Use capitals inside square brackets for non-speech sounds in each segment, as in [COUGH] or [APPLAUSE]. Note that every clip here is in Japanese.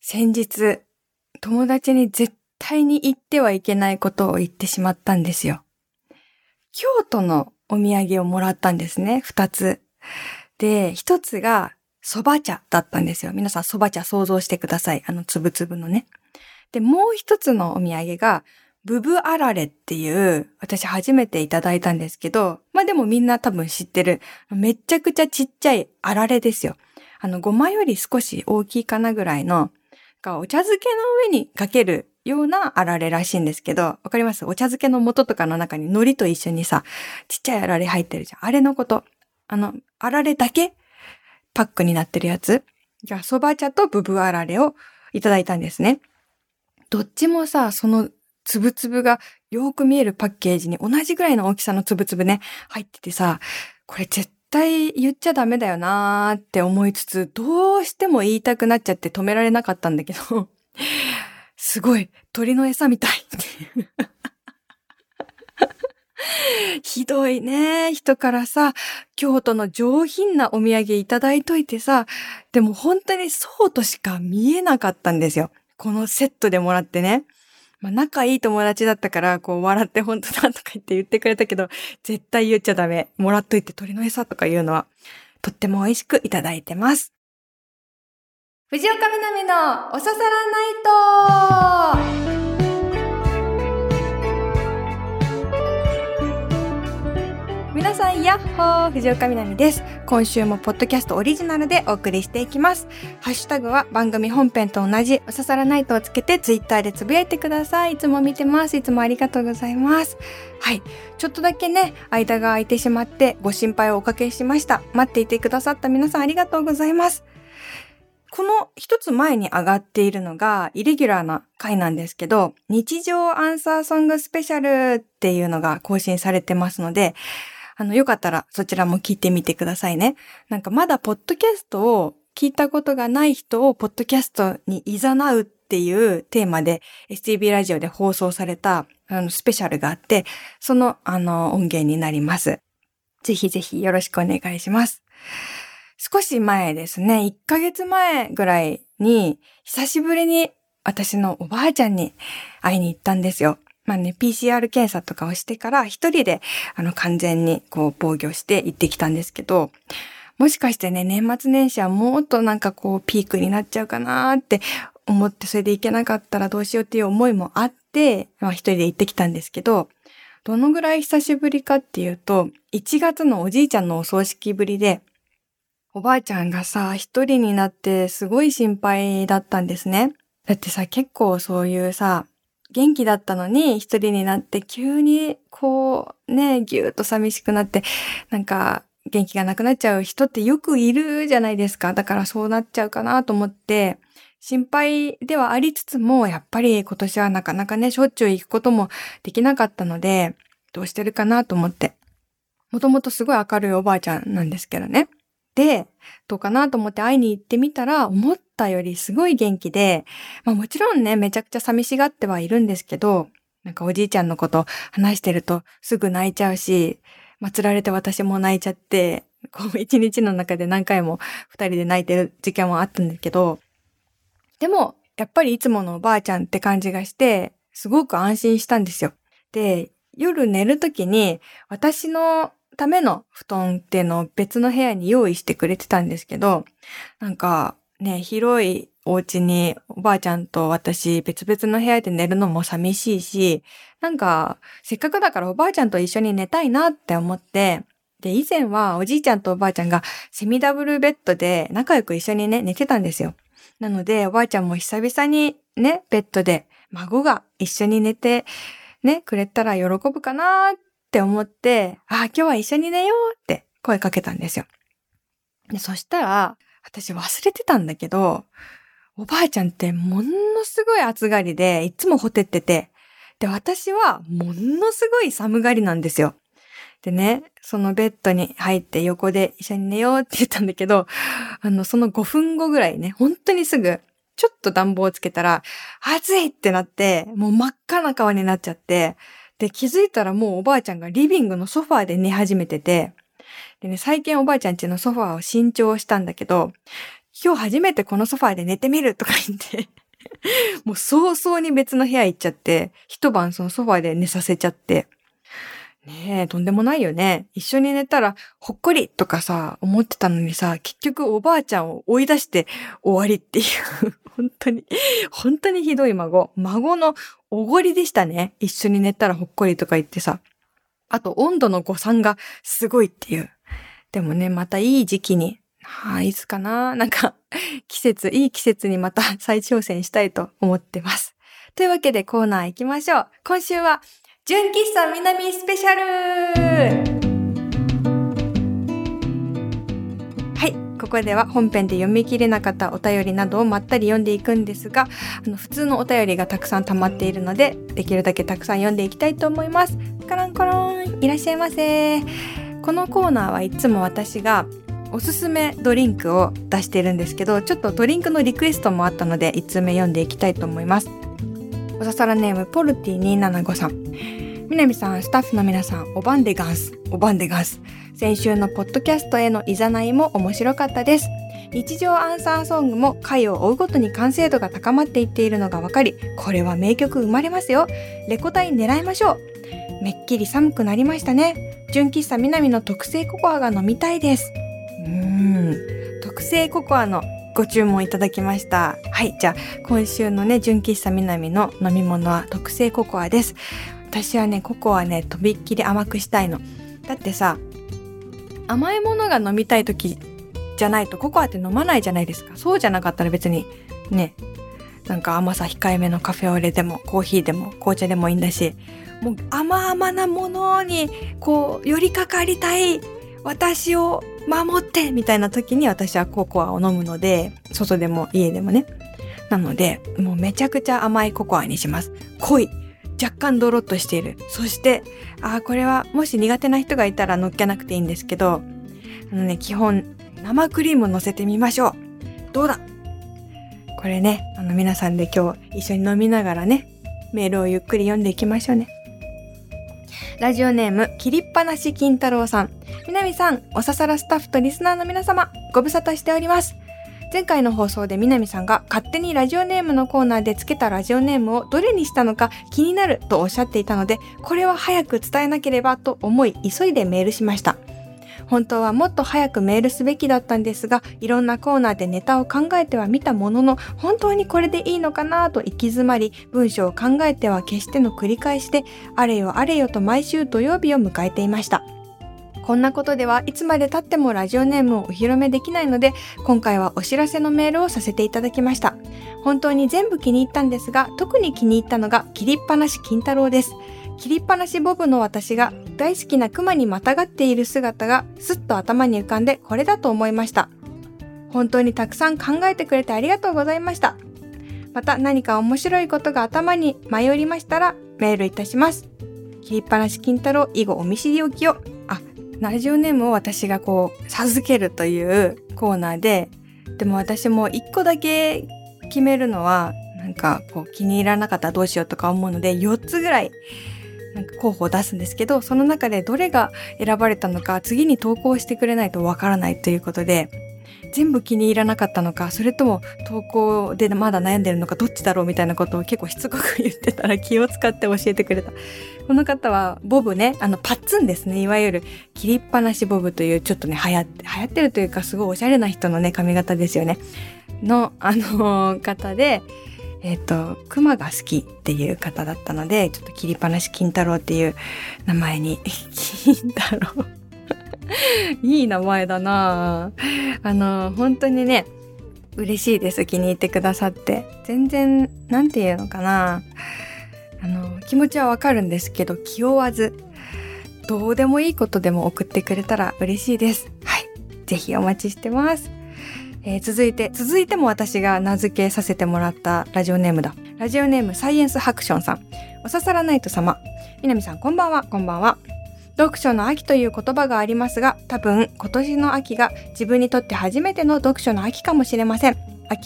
先日、友達に絶対に言ってはいけないことを言ってしまったんですよ。京都のお土産をもらったんですね、二つ。で、一つが蕎麦茶だったんですよ。皆さん蕎麦茶想像してください。あのつぶつぶのね。で、もう一つのお土産が、ブブあられっていう、私初めていただいたんですけど、まあでもみんな多分知ってる、めちゃくちゃちっちゃいあられですよ。あの、ごまより少し大きいかなぐらいの、お茶漬けの上にかけるようなあられらしいんですけど、わかります？お茶漬けの素とかの中に海苔と一緒にさ、ちっちゃいあられ入ってるじゃん。あれのこと。あの、あられだけパックになってるやつ。じゃあ、蕎麦茶とブブあられをいただいたんですね。どっちもさ、そのつぶつぶがよく見えるパッケージに同じぐらいの大きさのつぶつぶね、入っててさ、これ絶対対言っちゃダメだよなーって思いつつ、どうしても言いたくなっちゃって止められなかったんだけど、[LAUGHS] すごい鳥の餌みたいっていう。[LAUGHS] ひどいね。人からさ、京都の上品なお土産いただいといてさ、でも本当にそうとしか見えなかったんですよ。このセットでもらってね。まあ、仲いい友達だったから、こう、笑って本当だとか言って言ってくれたけど、絶対言っちゃダメ。もらっといて鳥の餌とか言うのは、とっても美味しくいただいてます。藤岡みなみのおささらナイト皆さん、やっほー藤岡みなみです。今週もポッドキャストオリジナルでお送りしていきます。ハッシュタグは番組本編と同じ、おささらナイトをつけてツイッターでつぶやいてください。いつも見てます。いつもありがとうございます。はい。ちょっとだけね、間が空いてしまってご心配をおかけしました。待っていてくださった皆さんありがとうございます。この一つ前に上がっているのが、イレギュラーな回なんですけど、日常アンサーソングスペシャルっていうのが更新されてますので、あの、よかったらそちらも聞いてみてくださいね。なんかまだポッドキャストを聞いたことがない人をポッドキャストに誘うっていうテーマで STB ラジオで放送されたあのスペシャルがあって、そのあの音源になります。ぜひぜひよろしくお願いします。少し前ですね、1ヶ月前ぐらいに久しぶりに私のおばあちゃんに会いに行ったんですよ。まあね、PCR 検査とかをしてから一人であの完全にこう防御して行ってきたんですけど、もしかしてね、年末年始はもっとなんかこうピークになっちゃうかなって思ってそれで行けなかったらどうしようっていう思いもあって、まあ一人で行ってきたんですけど、どのぐらい久しぶりかっていうと、1月のおじいちゃんのお葬式ぶりで、おばあちゃんがさ、一人になってすごい心配だったんですね。だってさ、結構そういうさ、元気だったのに一人になって急にこうね、ぎゅーっと寂しくなって、なんか元気がなくなっちゃう人ってよくいるじゃないですか。だからそうなっちゃうかなと思って、心配ではありつつも、やっぱり今年はなかなかね、しょっちゅう行くこともできなかったので、どうしてるかなと思って。もともとすごい明るいおばあちゃんなんですけどね。で、どうかなと思って会いに行ってみたら、思ったよりすごい元気で、まあもちろんね、めちゃくちゃ寂しがってはいるんですけど、なんかおじいちゃんのこと話してるとすぐ泣いちゃうし、祀られて私も泣いちゃって、こう一日の中で何回も二人で泣いてる時間もあったんだけど、でも、やっぱりいつものおばあちゃんって感じがして、すごく安心したんですよ。で、夜寝るときに私のための布団っていうのを別の部屋に用意してくれてたんですけど、なんかね、広いお家におばあちゃんと私別々の部屋で寝るのも寂しいし、なんかせっかくだからおばあちゃんと一緒に寝たいなって思って、で、以前はおじいちゃんとおばあちゃんがセミダブルベッドで仲良く一緒にね、寝てたんですよ。なので、おばあちゃんも久々にね、ベッドで孫が一緒に寝てね、くれたら喜ぶかなっって思って、あ、今日は一緒に寝ようって声かけたんですよ。で、そしたら、私忘れてたんだけど、おばあちゃんってものすごい暑がりで、いつもほてってて、で、私はものすごい寒がりなんですよ。でね、そのベッドに入って横で一緒に寝ようって言ったんだけど、あの、その5分後ぐらいね、本当にすぐ、ちょっと暖房をつけたら、暑いってなって、もう真っ赤な顔になっちゃって、で、気づいたらもうおばあちゃんがリビングのソファーで寝始めてて、でね、最近おばあちゃんちのソファーを新調したんだけど、今日初めてこのソファーで寝てみるとか言って [LAUGHS] もう早々に別の部屋行っちゃって、一晩そのソファーで寝させちゃって、ねえ、とんでもないよね。一緒に寝たら、ほっこりとかさ、思ってたのにさ、結局おばあちゃんを追い出して終わりっていう [LAUGHS] 本当に、本当にひどい孫。孫のおごりでしたね。一緒に寝たらほっこりとか言ってさ。あと、温度の誤算がすごいっていう。でもね、またいい時期に、はあ、いつかななんか、季節、いい季節にまた再挑戦したいと思ってます。というわけでコーナー行きましょう。今週は、純喫茶南スペシャルはい。ここでは本編で読み切れなかったお便りなどをまったり読んでいくんですが、あの普通のお便りがたくさん溜まっているので、できるだけたくさん読んでいきたいと思います。カランコロンいらっしゃいませこのコーナーはいつも私がおすすめドリンクを出してるんですけど、ちょっとドリンクのリクエストもあったので、1通目読んでいきたいと思います。おささらネーム、ポルティ275さん。南さん、スタッフの皆さん、おばんでガンス、おばんでガンス。先週のポッドキャストへのいざないも面白かったです。日常アンサーソングも回を追うごとに完成度が高まっていっているのがわかり、これは名曲生まれますよ。レコ大狙いましょう。めっきり寒くなりましたね。純喫茶南の特製ココアが飲みたいです。うーん、特製ココアのご注文いただきました。はい、じゃあ今週のね、純喫茶南の飲み物は特製ココアです。私はね、ココアね、とびっきり甘くしたいの。だってさ、甘いものが飲みたい時じゃないとココアって飲まないじゃないですか。そうじゃなかったら別に、ね、なんか甘さ控えめのカフェオレでもコーヒーでも紅茶でもいいんだし、もう甘々なものにこう寄りかかりたい私を守ってみたいな時に私はココアを飲むので、外でも家でもね。なので、もうめちゃくちゃ甘いココアにします。濃い。若干ドロッとしている。そして、ああ、これはもし苦手な人がいたら乗っけなくていいんですけど、あのね、基本、生クリーム乗せてみましょう。どうだ？これね、あの皆さんで今日一緒に飲みながらね、メールをゆっくり読んでいきましょうね。ラジオネーム、切りっぱなし金太郎さん。みなみさん、おささらスタッフとリスナーの皆様、ご無沙汰しております。前回の放送で南さんが勝手にラジオネームのコーナーで付けたラジオネームをどれにしたのか気になるとおっしゃっていたので、これは早く伝えなければと思い急いでメールしました。本当はもっと早くメールすべきだったんですが、いろんなコーナーでネタを考えてはみたものの、本当にこれでいいのかなと行き詰まり、文章を考えては消しての繰り返しで、あれよあれよと毎週土曜日を迎えていました。こんなことではいつまで経ってもラジオネームをお披露目できないので、今回はお知らせのメールをさせていただきました。本当に全部気に入ったんですが、特に気に入ったのが切りっぱなし金太郎です。切りっぱなしボブの私が大好きな熊にまたがっている姿がすっと頭に浮かんでこれだと思いました。本当にたくさん考えてくれてありがとうございました。また何か面白いことが頭に舞いましたらメールいたします。切りっぱなし金太郎以後お見知りおきを。あ、ラジオネームを私がこう、授けるというコーナーで、でも私も一個だけ決めるのは、なんかこう気に入らなかったらどうしようとか思うので、4つぐらい、なんか候補を出すんですけど、その中でどれが選ばれたのか、次に投稿してくれないとわからないということで、全部気に入らなかったのか、それとも投稿でまだ悩んでるのか、どっちだろうみたいなことを結構しつこく言ってたら気を使って教えてくれた。[LAUGHS] この方は、ボブね、あの、パッツンですね。いわゆる、切りっぱなしボブという、ちょっとね、流行って、流行ってるというか、すごいおしゃれな人のね、髪型ですよね。の、あの、方で、えっ、ー、と、熊が好きっていう方だったので、ちょっと切りっぱなし金太郎っていう名前に、[LAUGHS] 金太郎いい名前だなあの、本当にね、嬉しいです。気に入ってくださって。全然、なんて言うのかなあの、気持ちはわかるんですけど、気負わず、どうでもいいことでも送ってくれたら嬉しいです。はい。ぜひお待ちしてます。えー、続いて、続いても私が名付けさせてもらったラジオネームだ。ラジオネームサイエンスハクションさん。おささらナイト様。みなみさんこんばんは、こんばんは。読書の秋という言葉がありますが、多分今年の秋が自分にとって初めての読書の秋かもしれません。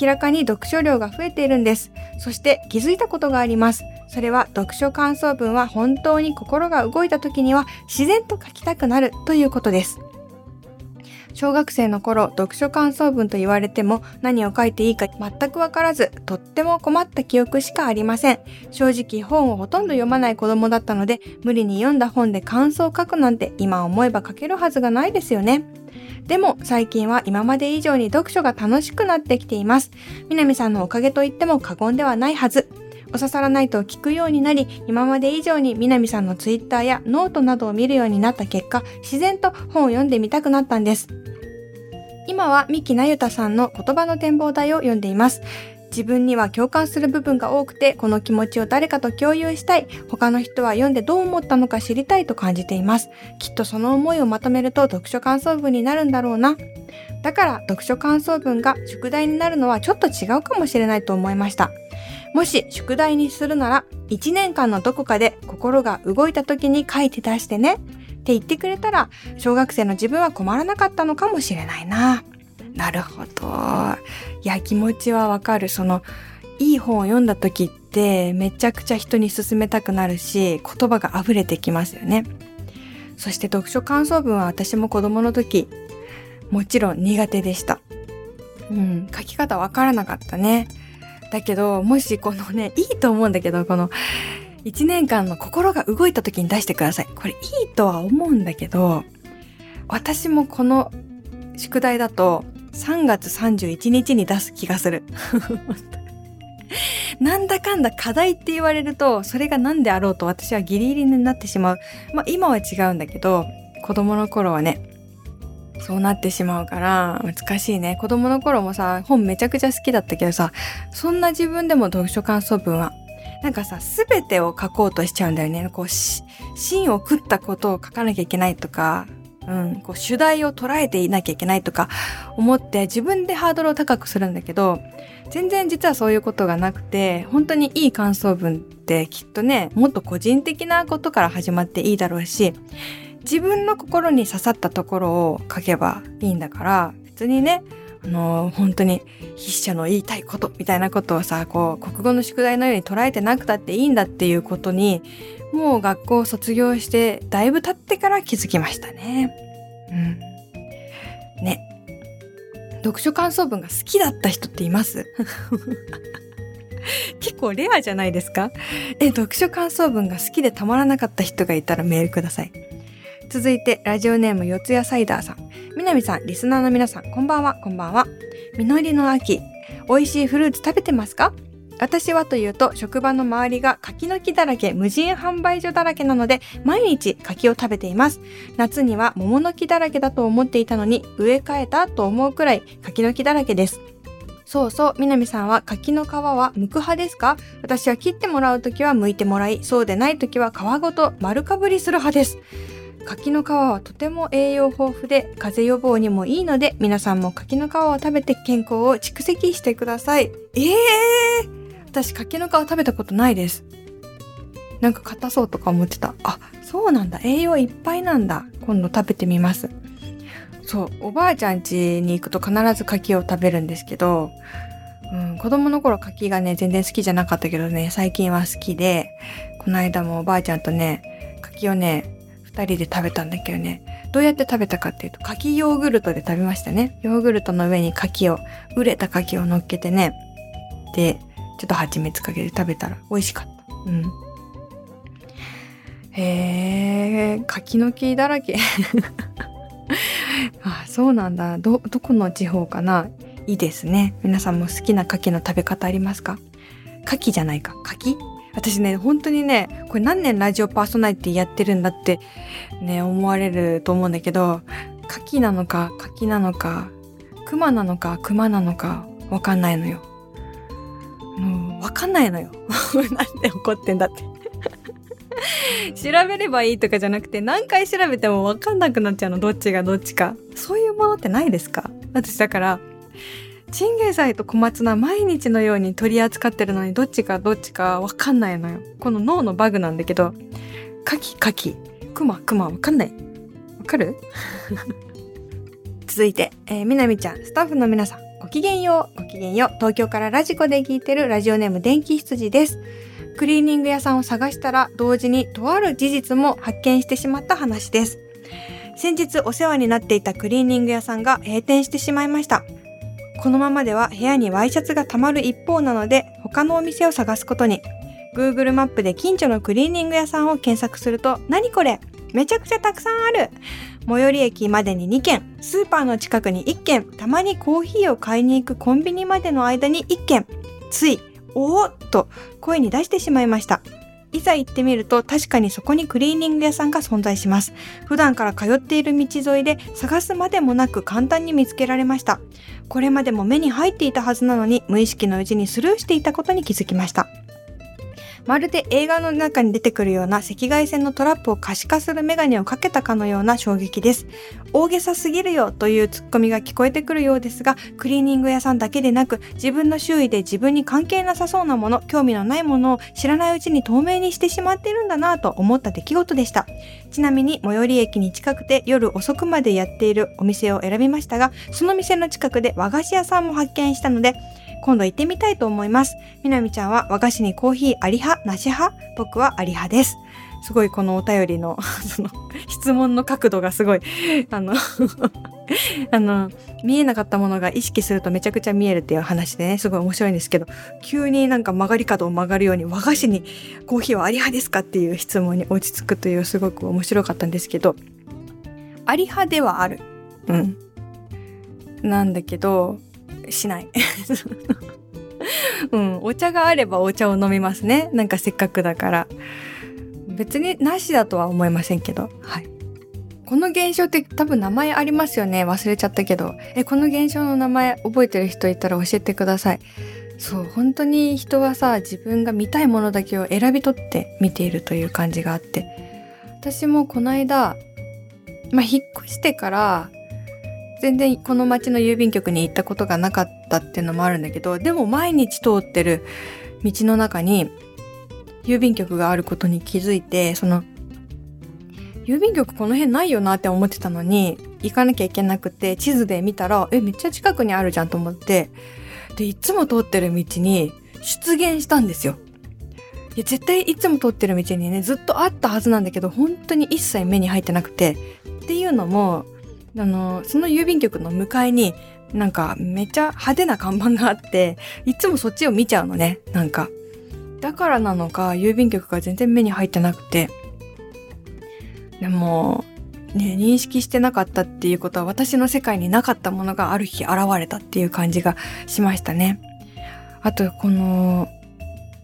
明らかに読書量が増えているんです。そして気づいたことがあります。それは読書感想文は本当に心が動いた時には自然と書きたくなるということです。小学生の頃、読書感想文と言われても何を書いていいか全くわからず、とっても困った記憶しかありません。正直本をほとんど読まない子供だったので、無理に読んだ本で感想を書くなんて今思えば書けるはずがないですよね。でも最近は今まで以上に読書が楽しくなってきています。南さんのおかげと言っても過言ではないはず。おささらないと聞くようになり、今まで以上に南さんのツイッターやノートなどを見るようになった結果、自然と本を読んでみたくなったんです。今は三木なゆたさんの言葉の展望台を読んでいます。自分には共感する部分が多くて、この気持ちを誰かと共有したい。他の人は読んでどう思ったのか知りたいと感じています。きっとその思いをまとめると読書感想文になるんだろうな。だから読書感想文が宿題になるのはちょっと違うかもしれないと思いました。もし宿題にするなら、1年間のどこかで心が動いた時に書いて出してね。って言ってくれたら、小学生の自分は困らなかったのかもしれないな。なるほど。いや、気持ちはわかる。その、いい本を読んだ時ってめちゃくちゃ人に勧めたくなるし、言葉が溢れてきますよね。そして読書感想文は私も子供の時、もちろん苦手でした。うん、書き方わからなかったね。だけど、もしこのね、いいと思うんだけど、この1年間の心が動いた時に出してください。これいいとは思うんだけど、私もこの宿題だと3月31日に出す気がする。[LAUGHS] なんだかんだ課題って言われると、それが何であろうと私はギリギリになってしまう。まあ今は違うんだけど、子供の頃はね、そうなってしまうから難しいね。子供の頃もさ、本めちゃくちゃ好きだったけどさ、そんな自分でも読書感想文はなんかさ、すべてを書こうとしちゃうんだよね。こう、芯を食ったことを書かなきゃいけないとか、うん、こう主題を捉えていなきゃいけないとか思って自分でハードルを高くするんだけど、全然実はそういうことがなくて、本当にいい感想文ってきっとね、もっと個人的なことから始まっていいだろうし、自分の心に刺さったところを書けばいいんだから、別にね、あの、本当に筆者の言いたいことみたいなことをさ、こう、国語の宿題のように捉えてなくたっていいんだっていうことに、もう学校を卒業してだいぶ経ってから気づきましたね。うん。ね。読書感想文が好きだった人っています？[LAUGHS] 結構レアじゃないですか？え、読書感想文が好きでたまらなかった人がいたらメールください。続いて、ラジオネーム四谷サイダーさん。みなみさん、リスナーの皆さん、こんばんは、こんばんは。実りの秋、美味しいフルーツ食べてますか？私はというと、職場の周りが柿の木だらけ、無人販売所だらけなので、毎日柿を食べています。夏には桃の木だらけだと思っていたのに、植え替えたと思うくらい柿の木だらけです。そうそう、南さんは柿の皮は剥く派ですか？私は切ってもらうときは剥いてもらい、そうでないときは皮ごと丸かぶりする派です。柿の皮はとても栄養豊富で風邪予防にもいいので皆さんも柿の皮を食べて健康を蓄積してください。ええー、私柿の皮食べたことないです。なんか硬そうとか思ってた。あ、そうなんだ。栄養いっぱいなんだ。今度食べてみます。そう、おばあちゃん家に行くと必ず柿を食べるんですけど、うん、子供の頃柿がね、全然好きじゃなかったけどね、最近は好きで、この間もおばあちゃんとね、柿をね、二人で食べたんだけどね、どうやって食べたかっていうと、柿ヨーグルトで食べましたね。ヨーグルトの上に柿を、熟れた柿を乗っけてね、で、ちょっと蜂蜜かけて食べたら美味しかった。うん。へえ、柿の木だらけ。[LAUGHS] あ、そうなんだ。ど、どこの地方かな？いいですね。皆さんも好きな牡蠣の食べ方ありますか？牡蠣じゃないか。柿？私ね、本当にね、これ何年ラジオパーソナリティやってるんだってね、思われると思うんだけど、牡蠣なのか、柿なのか、熊なのか、熊なのか、わかんないのよ。もう、わかんないのよ。[LAUGHS] なんで怒ってんだって [LAUGHS] 調べればいいとかじゃなくて、何回調べてもわかんなくなっちゃうの、どっちがどっちか。そういうものってないですか？私だから、チンゲン菜と小松菜毎日のように取り扱ってるのにどっちかどっちかわかんないのよ。この脳のバグなんだけど、カキカキ、クマクマわかんない。わかる？[LAUGHS] 続いて、えー、みなみちゃん、スタッフの皆さん、ごきげんよう、ごきげんよう。東京からラジコで聞いてるラジオネーム電気羊です。クリーニング屋さんを探したら、同時にとある事実も発見してしまった話です。先日お世話になっていたクリーニング屋さんが閉店してしまいました。このままでは部屋にワイシャツが溜まる一方なので他のお店を探すことに。Google マップで近所のクリーニング屋さんを検索すると、何これ？めちゃくちゃたくさんある。最寄り駅までに2軒、スーパーの近くに1軒、たまにコーヒーを買いに行くコンビニまでの間に1軒、つい、おおっと声に出してしまいました。いざ行ってみると確かにそこにクリーニング屋さんが存在します。普段から通っている道沿いで探すまでもなく簡単に見つけられました。これまでも目に入っていたはずなのに無意識のうちにスルーしていたことに気づきました。まるで映画の中に出てくるような赤外線のトラップを可視化するメガネをかけたかのような衝撃です。大げさすぎるよというツッコミが聞こえてくるようですが、クリーニング屋さんだけでなく、自分の周囲で自分に関係なさそうなもの、興味のないものを知らないうちに透明にしてしまっているんだなと思った出来事でした。ちなみに最寄り駅に近くて夜遅くまでやっているお店を選びましたが、その店の近くで和菓子屋さんも発見したので、今度行ってみたいと思います。みなみちゃんは和菓子にコーヒーあり派？なし派？僕はあり派です。すごいこのお便りの [LAUGHS] その、質問の角度がすごい、あの [LAUGHS] あの、見えなかったものが意識するとめちゃくちゃ見えるっていう話でね、すごい面白いんですけど、急になんか曲がり角を曲がるように和菓子にコーヒーはあり派ですかっていう質問に落ち着くというすごく面白かったんですけど、あり派ではある。うん。なんだけど、しない。うん、お茶があればお茶を飲みますね。なんかせっかくだから。別になしだとは思いませんけど。はい。この現象って多分名前ありますよね。忘れちゃったけど。え、この現象の名前覚えてる人いたら教えてください。そう、本当に人はさ、自分が見たいものだけを選び取って見ているという感じがあって。私もこの間、まあ、引っ越してから全然この町の郵便局に行ったことがなかったっていうのもあるんだけど、でも毎日通ってる道の中に郵便局があることに気づいて、その、郵便局この辺ないよなって思ってたのに、行かなきゃいけなくて、地図で見たら、え、めっちゃ近くにあるじゃんと思って、で、いつも通ってる道に出現したんですよ。いや、絶対いつも通ってる道にね、ずっとあったはずなんだけど、本当に一切目に入ってなくて、っていうのも、あの、その郵便局の向かいに、なんかめっちゃ派手な看板があって、いつもそっちを見ちゃうのね、なんか。だからなのか、郵便局が全然目に入ってなくて。でも、ね、認識してなかったっていうことは私の世界になかったものがある日現れたっていう感じがしましたね。あと、この、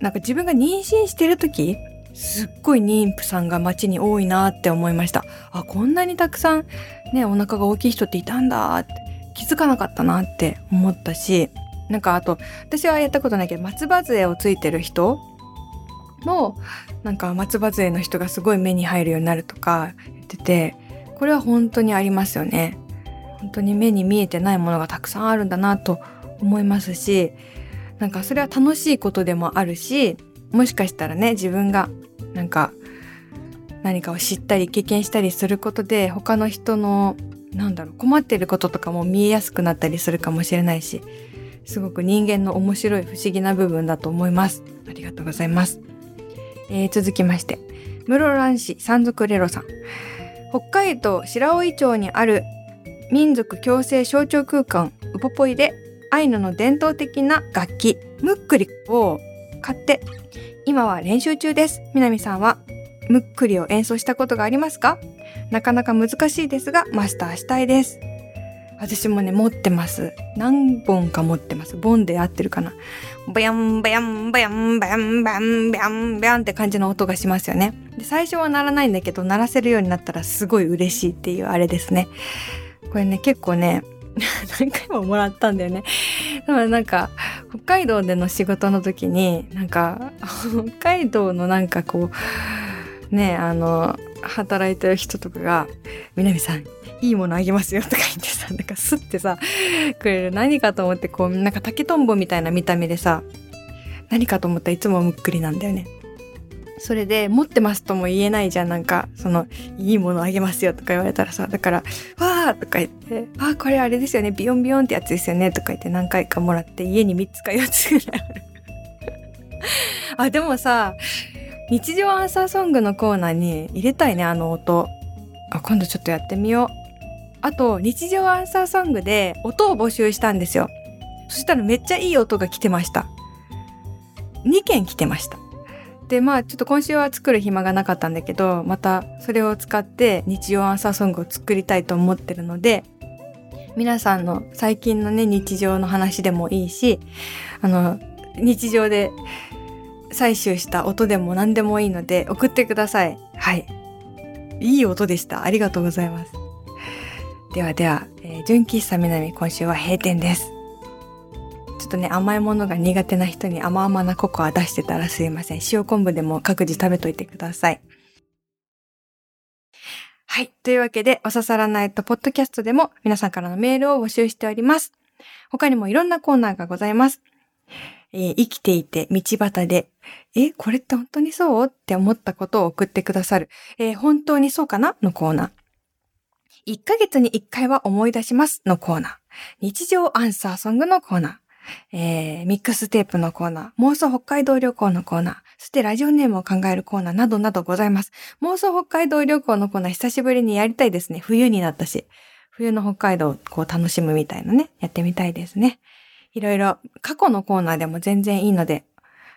なんか自分が妊娠してる時すっごい妊婦さんが街に多いなって思いました。あ、こんなにたくさんね、お腹が大きい人っていたんだって気づかなかったなって思ったし、なんかあと、私はやったことないけど、松葉杖をついてる人も、なんか松葉杖の人がすごい目に入るようになるとか言ってて、これは本当にありますよね。本当に目に見えてないものがたくさんあるんだなと思いますし、なんかそれは楽しいことでもあるし、もしかしたらね、自分がなんか何かを知ったり経験したりすることで他の人のなんだろう困ってることとかも見えやすくなったりするかもしれないしすごく人間の面白い不思議な部分だと思います。ありがとうございます、えー、続きまして室蘭市山賊レロさん。北海道白老町にある民族共生象徴空間ウポポイでアイヌの伝統的な楽器ムックリを買って今は練習中です。南さんはムックリを演奏したことがありますか？なかなか難しいですが、マスターしたいです。私もね、持ってます。何本か持ってます。ボンで合ってるかな。バヤンバヤンバヤンバヤンバヤンバヤンバヤンって感じの音がしますよね。で最初は鳴らないんだけど、鳴らせるようになったらすごい嬉しいっていうあれですね。これね、結構ね、[LAUGHS] 何回ももらったんだよね。だからなんか、北海道での仕事の時に、なんか、北海道のなんかこう、ねあの働いてる人とかが「南さんいいものあげますよ」とか言ってさなんかスッてさくれる何かと思ってこうなんか竹とんぼみたいな見た目でさ何かと思ったらいつもむっくりなんだよね。それで、持ってますとも言えないじゃん。なんか、その、いいものあげますよとか言われたらさ、だから、わーとか言って、あ、これあれですよね。ビヨンビヨンってやつですよね。とか言って何回かもらって、家に3つか4つぐらいある。[LAUGHS] あ、でもさ、日常アンサーソングのコーナーに入れたいね、あの音。あ、今度ちょっとやってみよう。あと、日常アンサーソングで音を募集したんですよ。そしたらめっちゃいい音が来てました。2件来てました。で、まあちょっと今週は作る暇がなかったんだけど、またそれを使って日常アンサーソングを作りたいと思ってるので、皆さんの最近のね、日常の話でもいいし、あの、日常で採集した音でも何でもいいので送ってください。はい。いい音でした。ありがとうございます。ではでは、え、純喫茶南今週は閉店です。ちょっとね、甘いものが苦手な人に甘々なココア出してたらすいません。塩昆布でも各自食べといてください。はい。というわけで、おささらないとポッドキャストでも皆さんからのメールを募集しております。他にもいろんなコーナーがございます。えー、生きていて道端で、え、これって本当にそう？って思ったことを送ってくださる、えー、本当にそうかな？のコーナー。1ヶ月に1回は思い出します？のコーナー。日常アンサーソングのコーナー。えー、ミックステープのコーナー、妄想北海道旅行のコーナー、そしてラジオネームを考えるコーナーなどなどございます。妄想北海道旅行のコーナー久しぶりにやりたいですね。冬になったし。冬の北海道をこう楽しむみたいなね、やってみたいですね。いろいろ過去のコーナーでも全然いいので、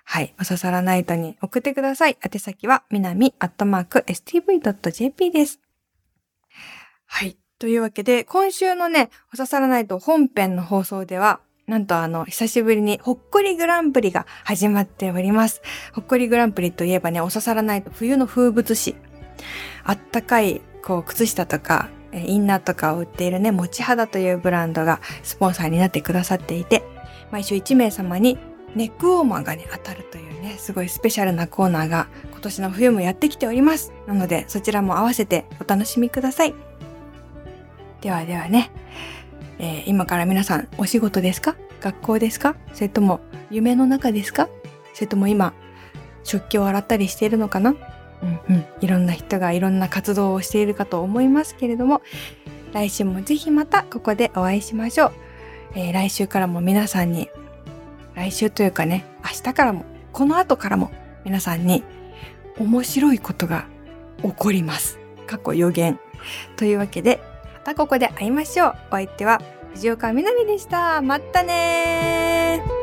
はい、おささらナイトに送ってください。宛先は、みなみアットマーク stv.jp です。はい。というわけで、今週のね、おささらナイト本編の放送では、なんとあの、久しぶりにほっこりグランプリが始まっております。ほっこりグランプリといえばね、おささらないと冬の風物詩。あったかい、こう、靴下とか、インナーとかを売っているね、持ち肌というブランドがスポンサーになってくださっていて、毎週1名様にネックウォーマーがね、当たるというね、すごいスペシャルなコーナーが今年の冬もやってきております。なので、そちらも合わせてお楽しみください。ではではね、えー、今から皆さんお仕事ですか？学校ですか？それとも夢の中ですか？それとも今、食器を洗ったりしているのかな？うんうん、いろんな人がいろんな活動をしているかと思いますけれども、来週もぜひまたここでお会いしましょう。えー、来週からも皆さんに、来週というかね、明日からも、この後からも皆さんに面白いことが起こります。過去予言。というわけで、たここで会いましょう。お相手は藤岡みなみでした。またね